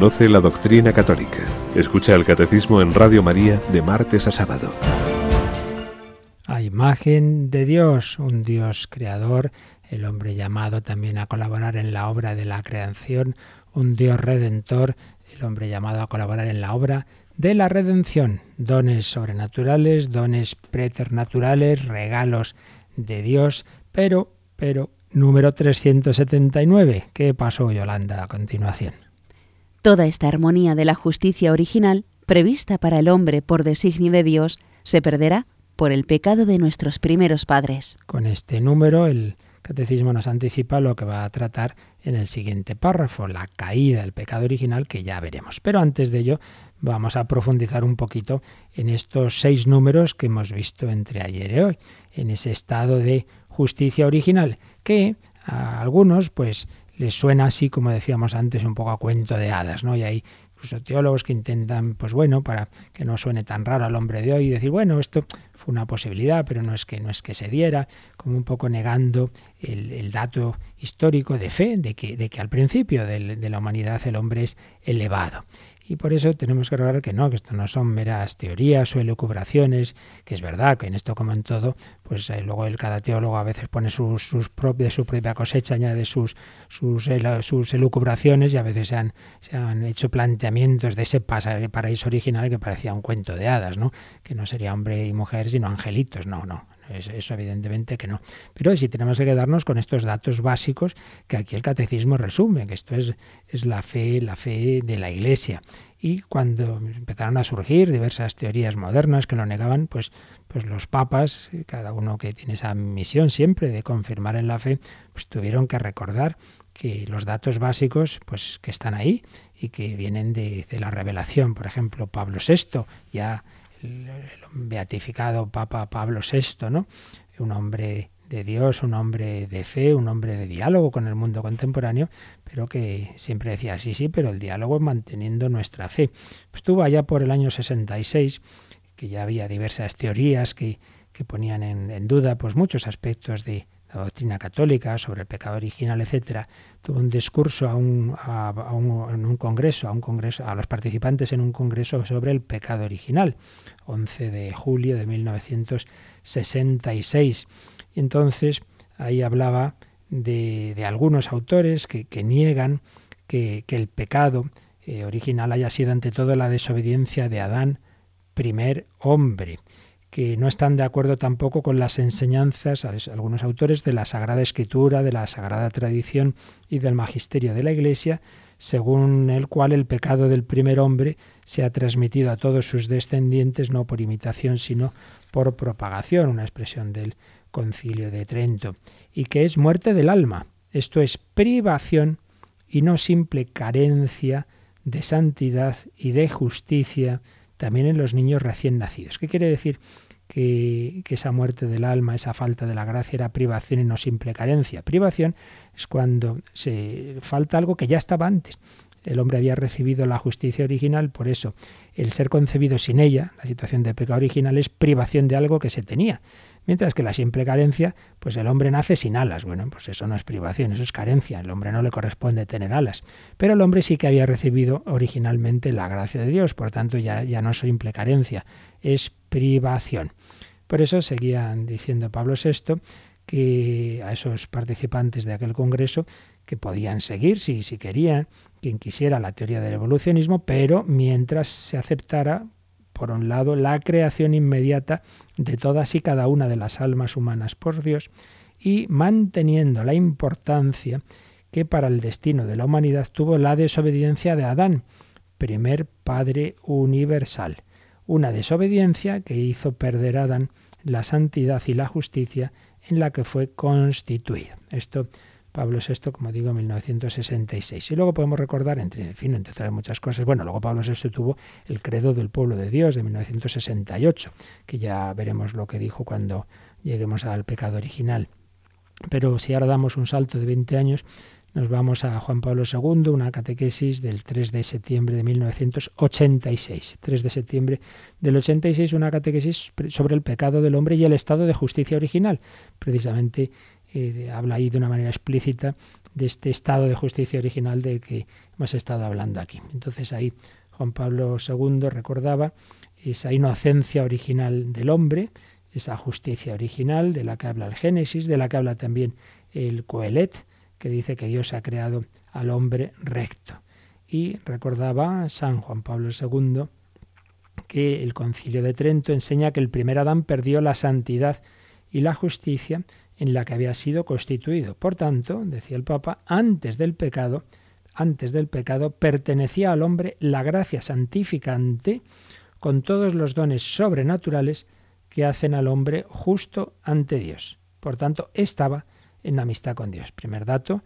Conoce la doctrina católica. Escucha el catecismo en Radio María de martes a sábado. A imagen de Dios, un Dios creador, el hombre llamado también a colaborar en la obra de la creación, un Dios redentor, el hombre llamado a colaborar en la obra de la redención, dones sobrenaturales, dones preternaturales, regalos de Dios, pero, pero, número 379, ¿qué pasó Yolanda a continuación? Toda esta armonía de la justicia original, prevista para el hombre por designio de Dios, se perderá por el pecado de nuestros primeros padres. Con este número, el catecismo nos anticipa lo que va a tratar en el siguiente párrafo, la caída del pecado original, que ya veremos. Pero antes de ello, vamos a profundizar un poquito en estos seis números que hemos visto entre ayer y hoy, en ese estado de justicia original, que a algunos, pues, les suena así, como decíamos antes, un poco a cuento de hadas, ¿no? Y hay incluso teólogos que intentan, pues bueno, para que no suene tan raro al hombre de hoy, decir, bueno, esto fue una posibilidad, pero no es que no es que se diera, como un poco negando el, dato histórico de fe de que, de que al principio de la humanidad el hombre es elevado. Y por eso tenemos que recordar que no, que esto no son meras teorías o elucubraciones, que es verdad que en esto como en todo, pues eh, luego el cada teólogo a veces pone sus, sus de su propia cosecha, añade sus, sus, sus elucubraciones y a veces se han, se han hecho planteamientos de ese paraíso original que parecía un cuento de hadas, ¿no? Que no sería hombre y mujer sino angelitos, no, no. Eso evidentemente que no. Pero sí tenemos que quedarnos con estos datos básicos que aquí el catecismo resume, que esto es, es la fe, la fe de la Iglesia. Y cuando empezaron a surgir diversas teorías modernas que lo negaban, pues, pues los papas, cada uno que tiene esa misión siempre de confirmar en la fe, pues tuvieron que recordar que los datos básicos pues que están ahí y que vienen de, de la revelación. Por ejemplo, Pablo VI ya el, beatificado Papa Pablo VI, ¿no? Un hombre de Dios, un hombre de fe, un hombre de diálogo con el mundo contemporáneo, pero que siempre decía, sí, sí, pero el diálogo manteniendo nuestra fe. Pues tuvo allá por el año 66, que ya había diversas teorías que, que ponían en, en, duda pues muchos aspectos de, la doctrina católica sobre el pecado original, etcétera, tuvo un discurso a un, a, un, en un congreso, a un congreso, a los participantes en un congreso sobre el pecado original, 11 de julio de 1966. Y entonces ahí hablaba de, de algunos autores que, que niegan que, que, el pecado eh, original haya sido ante todo la desobediencia de Adán, primer hombre que no están de acuerdo tampoco con las enseñanzas, algunos autores, de la Sagrada Escritura, de la Sagrada Tradición y del Magisterio de la Iglesia, según el cual el pecado del primer hombre se ha transmitido a todos sus descendientes no por imitación, sino por propagación, una expresión del Concilio de Trento, y que es muerte del alma, esto es privación y no simple carencia de santidad y de justicia también en los niños recién nacidos. ¿Qué quiere decir? Que, esa muerte del alma, esa falta de la gracia era privación y no simple carencia. Privación es cuando se falta algo que ya estaba antes. El hombre había recibido la justicia original, por eso el ser concebido sin ella, la situación de pecado original, es privación de algo que se tenía. Mientras que la simple carencia, pues el hombre nace sin alas. Bueno, pues eso no es privación, eso es carencia. El hombre no le corresponde tener alas. Pero el hombre sí que había recibido originalmente la gracia de Dios, por tanto ya, ya no es simple carencia, es privación. Por eso seguían diciendo Pablo VI que a esos participantes de aquel congreso que podían seguir si, si querían, quien quisiera la teoría del evolucionismo, pero mientras se aceptara por un lado, la creación inmediata de todas y cada una de las almas humanas por Dios y manteniendo la importancia que para el destino de la humanidad tuvo la desobediencia de Adán, primer Padre universal. Una desobediencia que hizo perder a Adán la santidad y la justicia en la que fue constituido. Esto Pablo VI, como digo, en 1966. Y luego podemos recordar, entre, en fin, entre otras muchas cosas, bueno, luego Pablo VI tuvo el credo del pueblo de Dios de 1968, que ya veremos lo que dijo cuando lleguemos al pecado original. Pero si ahora damos un salto de 20 años, nos vamos a Juan Pablo II, una catequesis del 3 de septiembre de 1986. 3 de septiembre del 86, una catequesis sobre el pecado del hombre y el estado de justicia original. Precisamente eh, habla ahí de una manera explícita de este estado de justicia original del que hemos estado hablando aquí. Entonces ahí Juan Pablo II recordaba esa inocencia original del hombre, esa justicia original de la que habla el Génesis, de la que habla también el Coelet, que dice que Dios ha creado al hombre recto. Y recordaba San Juan Pablo II que el concilio de Trento enseña que el primer Adán perdió la santidad y la justicia en la que había sido constituido. Por tanto, decía el Papa, antes del pecado, antes del pecado pertenecía al hombre la gracia santificante con todos los dones sobrenaturales que hacen al hombre justo ante Dios. Por tanto, estaba en amistad con Dios. Primer dato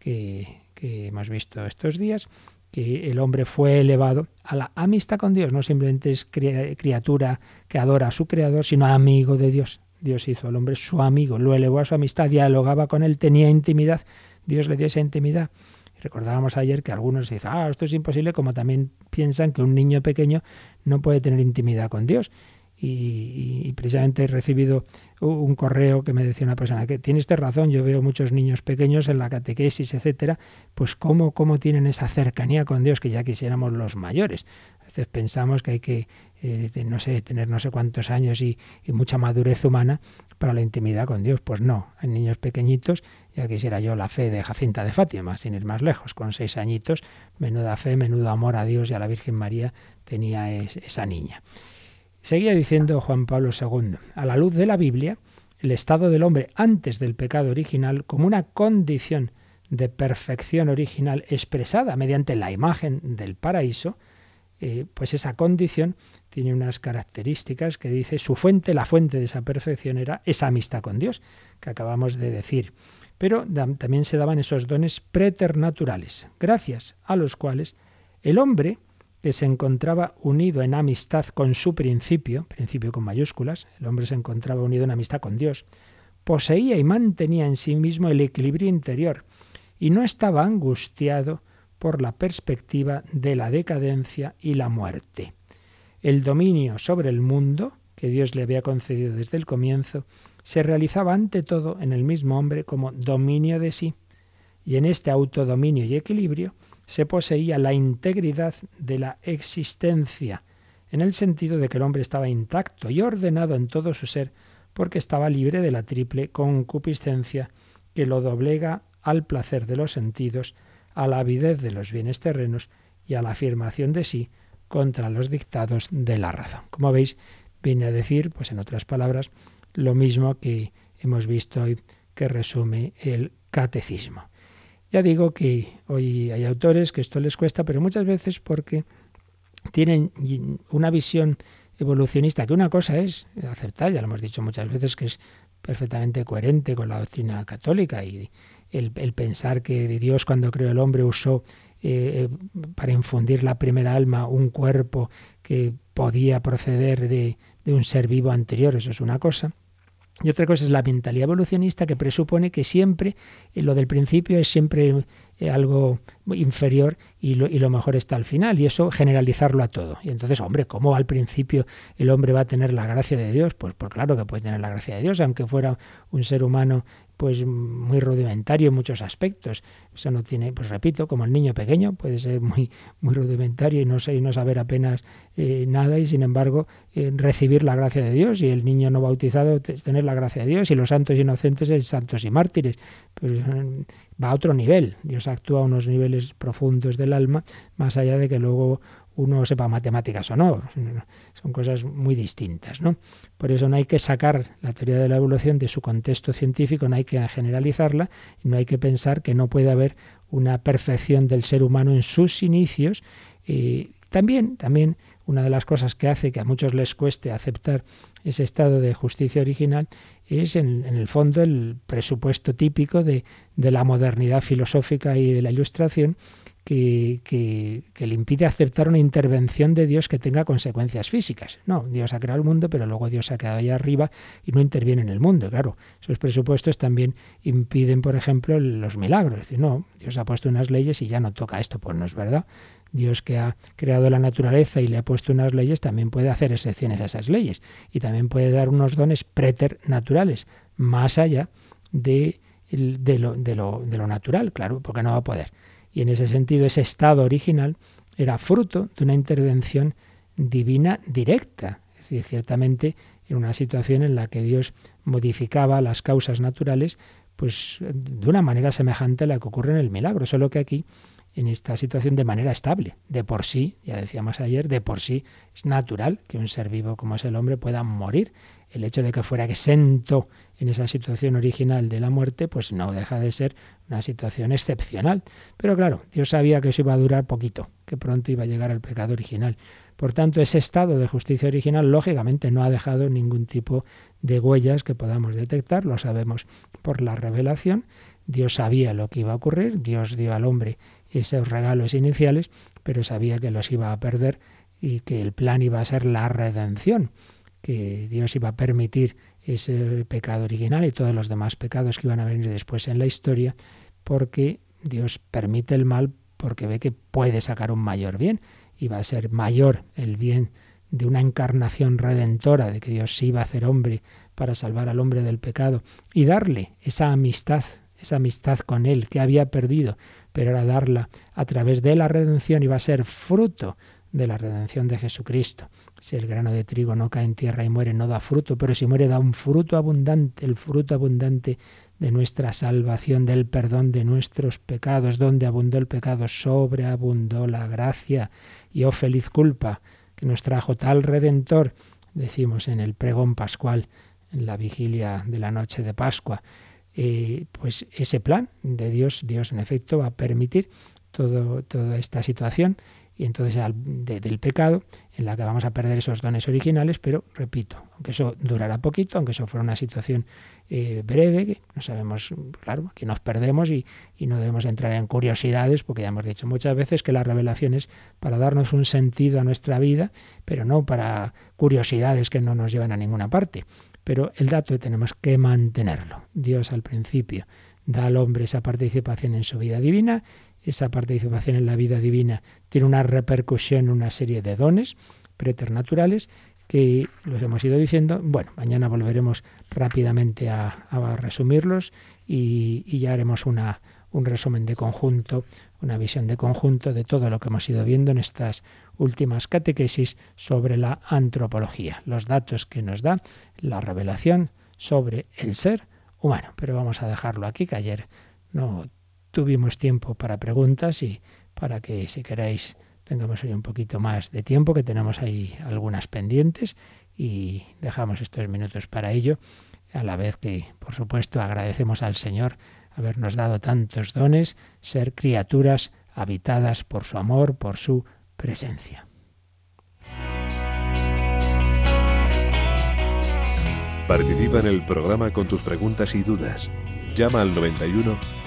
que, que hemos visto estos días, que el hombre fue elevado a la amistad con Dios, no simplemente es criatura que adora a su creador, sino amigo de Dios. Dios hizo al hombre su amigo, lo elevó a su amistad, dialogaba con él, tenía intimidad. Dios le dio esa intimidad. recordábamos ayer que algunos dicen, ah, esto es imposible, como también piensan que un niño pequeño no puede tener intimidad con Dios. Y, precisamente he recibido un correo que me decía una persona que tiene usted razón, yo veo muchos niños pequeños en la catequesis, etcétera, pues cómo, cómo tienen esa cercanía con Dios que ya quisiéramos los mayores. Veces pensamos que hay que, eh, no sé, tener no sé cuántos años y, mucha madurez humana para la intimidad con Dios. Pues no, hay niños pequeñitos, ya quisiera yo la fe de Jacinta de Fátima, sin ir más lejos, con seis añitos, menuda fe, menudo amor a Dios y a la Virgen María tenía esa niña. Seguía diciendo Juan Pablo II, a la luz de la Biblia, el estado del hombre antes del pecado original como una condición de perfección original expresada mediante la imagen del paraíso, eh, pues esa condición tiene unas características que dice su fuente, la fuente de esa perfección era esa amistad con Dios que acabamos de decir. Pero también se daban esos dones preternaturales, gracias a los cuales el hombre que se encontraba unido en amistad con su principio, principio con mayúsculas, el hombre se encontraba unido en amistad con Dios, poseía y mantenía en sí mismo el equilibrio interior y no estaba angustiado por la perspectiva de la decadencia y la muerte. El dominio sobre el mundo, que Dios le había concedido desde el comienzo, se realizaba ante todo en el mismo hombre como dominio de sí, y en este autodominio y equilibrio se poseía la integridad de la existencia, en el sentido de que el hombre estaba intacto y ordenado en todo su ser, porque estaba libre de la triple concupiscencia que lo doblega al placer de los sentidos, a la avidez de los bienes terrenos y a la afirmación de sí contra los dictados de la razón. Como veis, viene a decir, pues en otras palabras, lo mismo que hemos visto hoy que resume el catecismo. Ya digo que hoy hay autores que esto les cuesta, pero muchas veces porque tienen una visión evolucionista, que una cosa es aceptar, ya lo hemos dicho muchas veces, que es perfectamente coherente con la doctrina católica y el, pensar que Dios cuando creó el hombre usó eh, para infundir la primera alma un cuerpo que podía proceder de un ser vivo anterior, eso es una cosa. Y otra cosa es la mentalidad evolucionista que presupone que siempre eh, lo del principio es siempre eh, algo inferior y lo, y lo, mejor está al final. Y eso generalizarlo a todo. Y entonces, hombre, ¿cómo al principio el hombre va a tener la gracia de Dios? Pues, pues claro que puede tener la gracia de Dios, aunque fuera un ser humano pues muy rudimentario en muchos aspectos. Eso no tiene, pues repito, como el niño pequeño, puede ser muy, muy rudimentario y no, sé, y no saber apenas eh, nada y sin embargo eh, recibir la gracia de Dios y el niño no bautizado tener la gracia de Dios y los santos inocentes es santos y mártires. Pues, va a otro nivel. Dios actúa a unos niveles profundos del alma, más allá de que luego uno sepa matemáticas o no. Son cosas muy distintas, ¿no? Por eso no hay que sacar la teoría de la evolución de su contexto científico, no hay que generalizarla, no hay que pensar que no puede haber una perfección del ser humano en sus inicios. Y también, también una de las cosas que hace que a muchos les cueste aceptar ese estado de justicia original es en, el fondo el presupuesto típico de la modernidad filosófica y de la ilustración que, le impide aceptar una intervención de Dios que tenga consecuencias físicas. No, Dios ha creado el mundo, pero luego Dios se ha quedado allá arriba y no interviene en el mundo. Claro, esos presupuestos también impiden, por ejemplo, los milagros. Es decir, no, Dios ha puesto unas leyes y ya no toca esto. Pues no es verdad. Dios que ha creado la naturaleza y le ha puesto unas leyes también puede hacer excepciones a esas leyes y también puede dar unos dones preternaturales más allá de lo natural, claro, porque no va a poder. Y en ese sentido, ese estado original era fruto de una intervención divina directa. Es decir, ciertamente en una situación en la que Dios modificaba las causas naturales, pues de una manera semejante a la que ocurre en el milagro, solo que aquí en esta situación de manera estable. De por sí, ya decíamos ayer, de por sí es natural que un ser vivo como es el hombre pueda morir. El hecho de que fuera exento en esa situación original de la muerte, pues no deja de ser una situación excepcional. Pero claro, Dios sabía que eso iba a durar poquito, que pronto iba a llegar al pecado original. Por tanto, ese estado de justicia original, lógicamente, no ha dejado ningún tipo de huellas que podamos detectar, lo sabemos por la revelación. Dios sabía lo que iba a ocurrir, Dios dio al hombre esos regalos iniciales, pero sabía que los iba a perder y que el plan iba a ser la redención, que Dios iba a permitir ese pecado original y todos los demás pecados que iban a venir después en la historia, porque Dios permite el mal porque ve que puede sacar un mayor bien y va a ser mayor el bien de una encarnación redentora, de que Dios se iba a hacer hombre para salvar al hombre del pecado y darle esa amistad, esa amistad con Él que había perdido, pero era darla a través de la redención y va a ser fruto de la redención de Jesucristo. Si el grano de trigo no cae en tierra y muere, no da fruto, pero si muere da un fruto abundante, el fruto abundante de nuestra salvación, del perdón de nuestros pecados. Donde abundó el pecado, sobreabundó la gracia. Y oh feliz culpa que nos trajo tal redentor, decimos en el pregón pascual, en la vigilia de la noche de Pascua. Eh, pues ese plan de Dios, Dios en efecto va a permitir todo, toda esta situación y entonces del pecado en la que vamos a perder esos dones originales, pero repito, aunque eso durará poquito, aunque eso fuera una situación eh, breve, que no sabemos, claro, que nos perdemos y, y, no debemos entrar en curiosidades, porque ya hemos dicho muchas veces que la revelación es para darnos un sentido a nuestra vida, pero no para curiosidades que no nos llevan a ninguna parte. Pero el dato tenemos que mantenerlo. Dios al principio da al hombre esa participación en su vida divina esa participación en la vida divina tiene una repercusión en una serie de dones preternaturales que los hemos ido diciendo. Bueno, mañana volveremos rápidamente a, resumirlos y, y, ya haremos una, un resumen de conjunto, una visión de conjunto de todo lo que hemos ido viendo en estas últimas catequesis sobre la antropología, los datos que nos da la revelación sobre el ser humano. Pero vamos a dejarlo aquí, que ayer no tuvimos tiempo para preguntas y para que si queréis tengamos hoy un poquito más de tiempo, que tenemos ahí algunas pendientes y dejamos estos minutos para ello, a la vez que, por supuesto, agradecemos al Señor habernos dado tantos dones, ser criaturas habitadas por su amor, por su presencia. Participa en el programa con tus preguntas y dudas. Llama al 91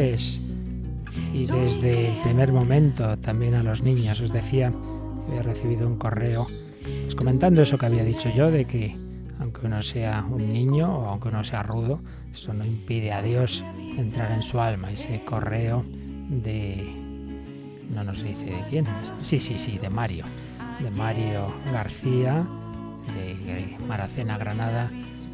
y desde el primer momento también a los niños. Os decía que había recibido un correo pues, comentando eso que había dicho yo, de que aunque uno sea un niño o aunque uno sea rudo, eso no impide a Dios entrar en su alma. Ese correo de... no nos dice de quién. Sí, sí, sí, de Mario. De Mario García, de Maracena, Granada,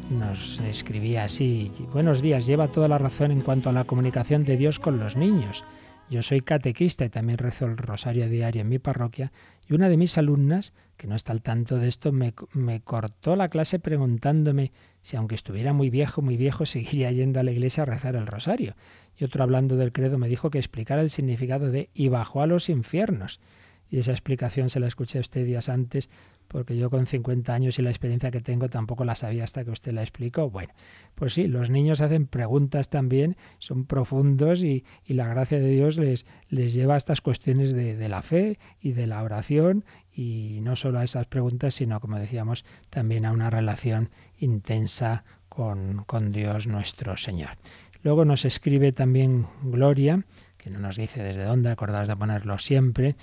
nos escribía así, buenos días, lleva toda la razón en cuanto a la comunicación de Dios con los niños. Yo soy catequista y también rezo el rosario diario en mi parroquia y una de mis alumnas, que no está al tanto de esto, me, cortó la clase preguntándome si aunque estuviera muy viejo, muy viejo, seguiría yendo a la iglesia a rezar el rosario. Y otro hablando del credo me dijo que explicara el significado de y bajó a los infiernos. Y esa explicación se la escuché a usted días antes porque yo con 50 años y la experiencia que tengo tampoco la sabía hasta que usted la explicó. Bueno, pues sí, los niños hacen preguntas también, son profundos y, la gracia de Dios les, les lleva a estas cuestiones de, la fe y de la oración y no solo a esas preguntas, sino, como decíamos, también a una relación intensa con, con Dios nuestro Señor. Luego nos escribe también Gloria, que no nos dice desde dónde, acordaos de ponerlo siempre,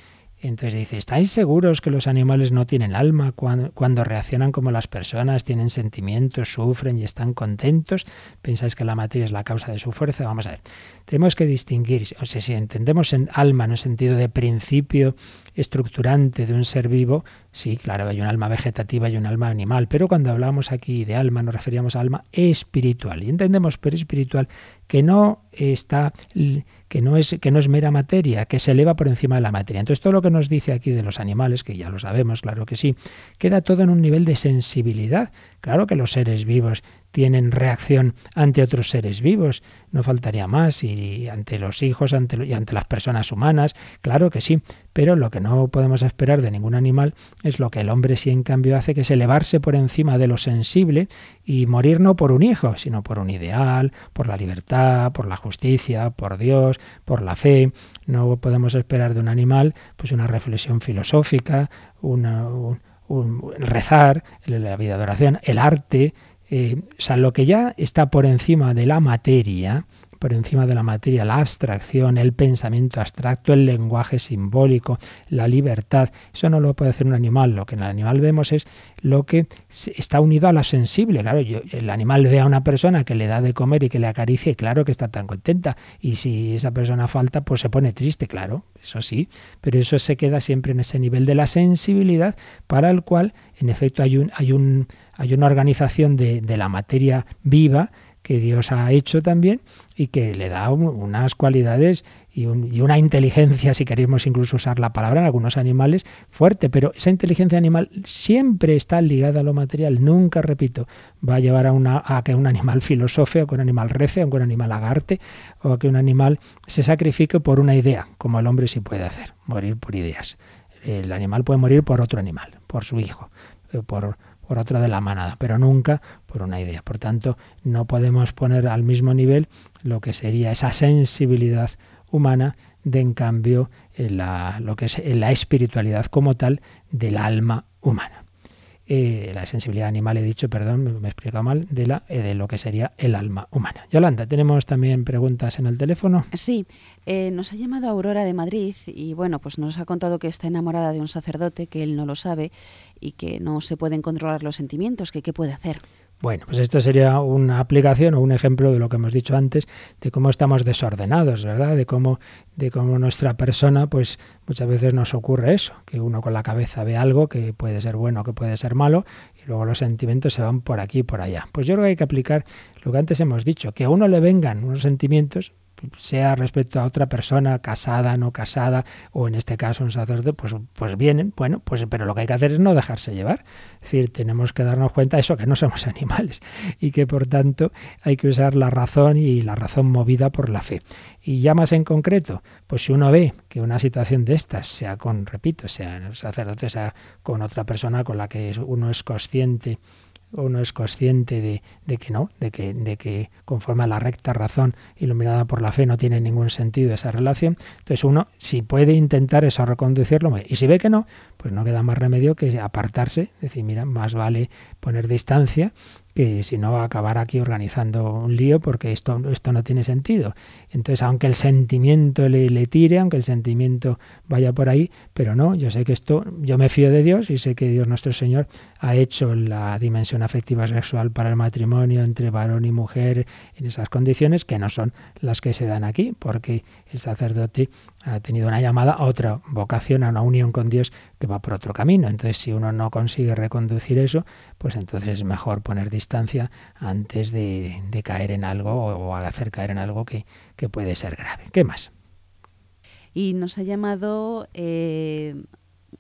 entonces dice, ¿estáis seguros que los animales no tienen alma cuando, reaccionan como las personas, tienen sentimientos, sufren y están contentos? ¿Pensáis que la materia es la causa de su fuerza? Vamos a ver. Tenemos que distinguir, o sea, si entendemos en alma en el sentido de principio estructurante de un ser vivo, sí, claro, hay un alma vegetativa y un alma animal, pero cuando hablamos aquí de alma nos referíamos a alma espiritual. Y entendemos por espiritual que no está que no es que no es mera materia, que se eleva por encima de la materia. Entonces todo lo que nos dice aquí de los animales, que ya lo sabemos, claro que sí, queda todo en un nivel de sensibilidad. Claro que los seres vivos tienen reacción ante otros seres vivos, no faltaría más, y ante los hijos ante, y ante las personas humanas, claro que sí, pero lo que no podemos esperar de ningún animal es lo que el hombre sí en cambio hace, que es elevarse por encima de lo sensible y morir no por un hijo, sino por un ideal, por la libertad, por la justicia, por Dios, por la fe. No podemos esperar de un animal pues una reflexión filosófica, una, un, rezar, la vida de oración, el arte, eh, o sea, lo que ya está por encima de la materia, por encima de la materia, la abstracción, el pensamiento abstracto, el lenguaje simbólico, la libertad, eso no lo puede hacer un animal. Lo que en el animal vemos es lo que está unido a la sensible. Claro, el animal ve a una persona que le da de comer y que le acaricia y claro que está tan contenta. Y si esa persona falta, pues se pone triste, claro, eso sí. Pero eso se queda siempre en ese nivel de la sensibilidad para el cual, en efecto, hay un, hay un hay una organización de, la materia viva que Dios ha hecho también y que le da unas cualidades y, una inteligencia, si queremos incluso usar la palabra en algunos animales, fuerte, pero esa inteligencia animal siempre está ligada a lo material, nunca, repito, va a llevar a, una, a que un animal filosofe o que un animal rece o que un animal agarte o a que un animal se sacrifique por una idea, como el hombre sí puede hacer, morir por ideas. El animal puede morir por otro animal, por su hijo, eh, por por otra de la manada, pero nunca por una idea. Por tanto, no podemos poner al mismo nivel lo que sería esa sensibilidad humana de en cambio la, lo que es la espiritualidad como tal del alma humana. Eh, la sensibilidad animal, he dicho, perdón, me, he explicado mal, de, la, eh, de lo que sería el alma humana. Yolanda, tenemos también preguntas en el teléfono. Sí, eh, nos ha llamado Aurora de Madrid y bueno, pues nos ha contado que está enamorada de un sacerdote, que él no lo sabe y que no se pueden controlar los sentimientos, que qué puede hacer. Bueno, pues esto sería una aplicación o un ejemplo de lo que hemos dicho antes, de cómo estamos desordenados, ¿verdad? De cómo, de cómo nuestra persona, pues muchas veces nos ocurre eso, que uno con la cabeza ve algo que puede ser bueno, que puede ser malo, y luego los sentimientos se van por aquí y por allá. Pues yo creo que hay que aplicar lo que antes hemos dicho, que a uno le vengan unos sentimientos, sea respecto a otra persona, casada, no casada, o en este caso un sacerdote, pues, pues vienen, bueno, pues pero lo que hay que hacer es no dejarse llevar. Es decir, tenemos que darnos cuenta de eso, que no somos animales y que por tanto hay que usar la razón y la razón movida por la fe. Y ya más en concreto, pues si uno ve que una situación de estas, sea con, repito, sea el sacerdote, sea con otra persona con la que uno es consciente, uno es consciente de, de, que no, de que, de que conforme a la recta razón iluminada por la fe no tiene ningún sentido esa relación, entonces uno si puede intentar eso reconducirlo, y si ve que no, pues no queda más remedio que apartarse, decir, mira, más vale poner distancia que si no acabar aquí organizando un lío porque esto, esto no tiene sentido. Entonces, aunque el sentimiento le, le, tire, aunque el sentimiento vaya por ahí, pero no, yo sé que esto, yo me fío de Dios y sé que Dios nuestro Señor ha hecho la dimensión afectiva sexual para el matrimonio entre varón y mujer en esas condiciones que no son las que se dan aquí, porque el sacerdote ha tenido una llamada a otra vocación, a una unión con Dios que va por otro camino. Entonces, si uno no consigue reconducir eso, pues entonces es mejor poner antes de, caer en algo o hacer caer en algo que, que puede ser grave. ¿Qué más? Y nos ha llamado eh,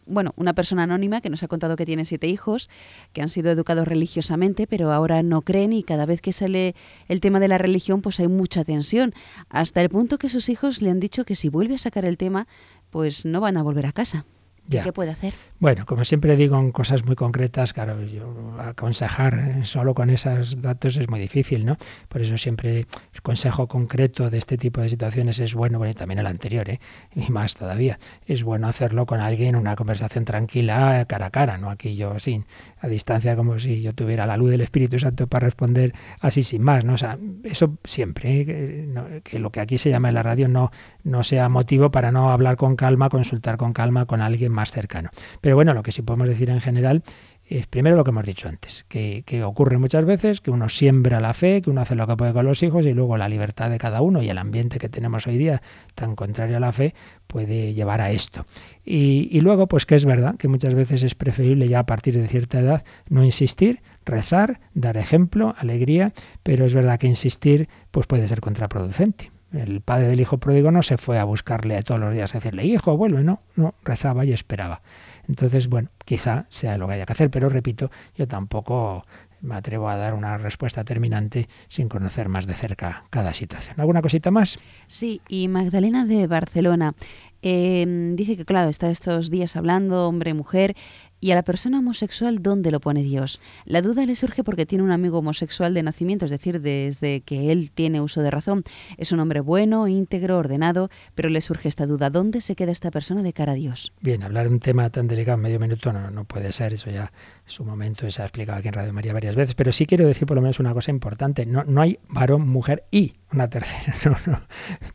bueno, una persona anónima que nos ha contado que tiene siete hijos, que han sido educados religiosamente, pero ahora no creen y cada vez que sale el tema de la religión, pues hay mucha tensión, hasta el punto que sus hijos le han dicho que si vuelve a sacar el tema, pues no van a volver a casa. ¿Qué puede hacer? Bueno, como siempre digo en cosas muy concretas, claro, yo aconsejar solo con esos datos es muy difícil, ¿no? Por eso siempre el consejo concreto de este tipo de situaciones es bueno, bueno, y también el anterior, ¿eh? Y más todavía, es bueno hacerlo con alguien, una conversación tranquila, cara a cara, ¿no? Aquí yo sin, a distancia, como si yo tuviera la luz del Espíritu Santo para responder así sin más, ¿no? O sea, eso siempre, ¿eh? que, lo que aquí se llama en la radio no, no sea motivo para no hablar con calma, consultar con calma con alguien más cercano. Pero bueno, lo que sí podemos decir en general es primero lo que hemos dicho antes, que, ocurre muchas veces que uno siembra la fe, que uno hace lo que puede con los hijos y luego la libertad de cada uno y el ambiente que tenemos hoy día tan contrario a la fe puede llevar a esto. Y, y luego, pues que es verdad que muchas veces es preferible ya a partir de cierta edad no insistir, rezar, dar ejemplo, alegría, pero es verdad que insistir pues puede ser contraproducente. El padre del hijo pródigo no se fue a buscarle todos los días a decirle, hijo, vuelve, no, no, rezaba y esperaba. Entonces, bueno, quizá sea lo que haya que hacer, pero repito, yo tampoco me atrevo a dar una respuesta terminante sin conocer más de cerca cada situación. ¿Alguna cosita más? Sí, y Magdalena de Barcelona eh, dice que, claro, está estos días hablando hombre-mujer ¿Y a la persona homosexual dónde lo pone Dios? La duda le surge porque tiene un amigo homosexual de nacimiento, es decir, desde que él tiene uso de razón. Es un hombre bueno, íntegro, ordenado, pero le surge esta duda, ¿dónde se queda esta persona de cara a Dios? Bien, hablar de un tema tan delicado en medio minuto no, no puede ser, eso ya su momento, se ha explicado aquí en Radio María varias veces, pero sí quiero decir por lo menos una cosa importante, no, no hay varón, mujer y una tercera, no, no,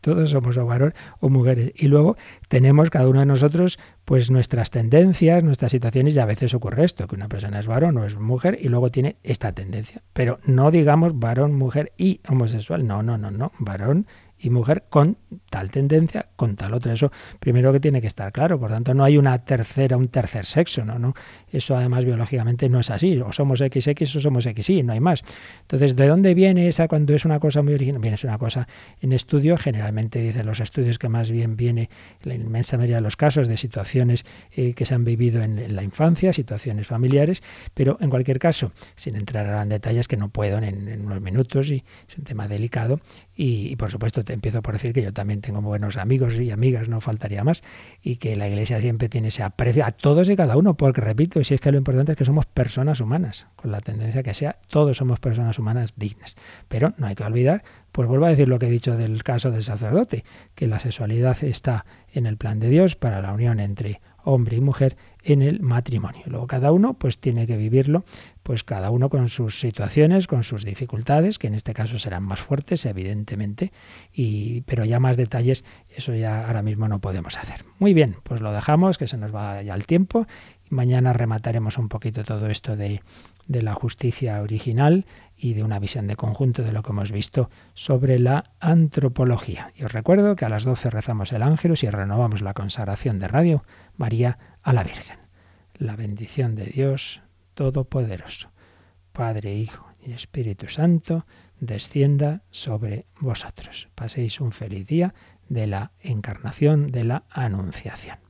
todos somos o varón o mujeres. Y luego tenemos cada uno de nosotros pues nuestras tendencias, nuestras situaciones, y a veces ocurre esto, que una persona es varón o es mujer y luego tiene esta tendencia. Pero no digamos varón, mujer y homosexual, no, no, no, no, varón y mujer con tal tendencia, con tal otra. Eso primero que tiene que estar claro. Por tanto, no hay una tercera, un tercer sexo, ¿no? no Eso además biológicamente no es así. O somos XX o somos XY, no hay más. Entonces, ¿de dónde viene esa cuando es una cosa muy original? Viene, es una cosa en estudio. Generalmente dicen los estudios que más bien viene la inmensa mayoría de los casos de situaciones eh, que se han vivido en, la infancia, situaciones familiares. Pero en cualquier caso, sin entrar en detalles que no puedo en, unos minutos y es un tema delicado. Y, y por supuesto, empiezo por decir que yo también tengo buenos amigos y amigas, no faltaría más, y que la Iglesia siempre tiene ese aprecio a todos y cada uno, porque repito, si es que lo importante es que somos personas humanas, con la tendencia que sea, todos somos personas humanas dignas. Pero no hay que olvidar, pues vuelvo a decir lo que he dicho del caso del sacerdote, que la sexualidad está en el plan de Dios para la unión entre hombre y mujer en el matrimonio. Luego cada uno pues tiene que vivirlo, pues cada uno con sus situaciones, con sus dificultades, que en este caso serán más fuertes, evidentemente, y pero ya más detalles, eso ya ahora mismo no podemos hacer. Muy bien, pues lo dejamos, que se nos va ya el tiempo. Mañana remataremos un poquito todo esto de, de la justicia original y de una visión de conjunto de lo que hemos visto sobre la antropología. Y os recuerdo que a las 12 rezamos el ángel y renovamos la consagración de Radio María a la Virgen. La bendición de Dios Todopoderoso, Padre, Hijo y Espíritu Santo, descienda sobre vosotros. Paséis un feliz día de la encarnación de la Anunciación.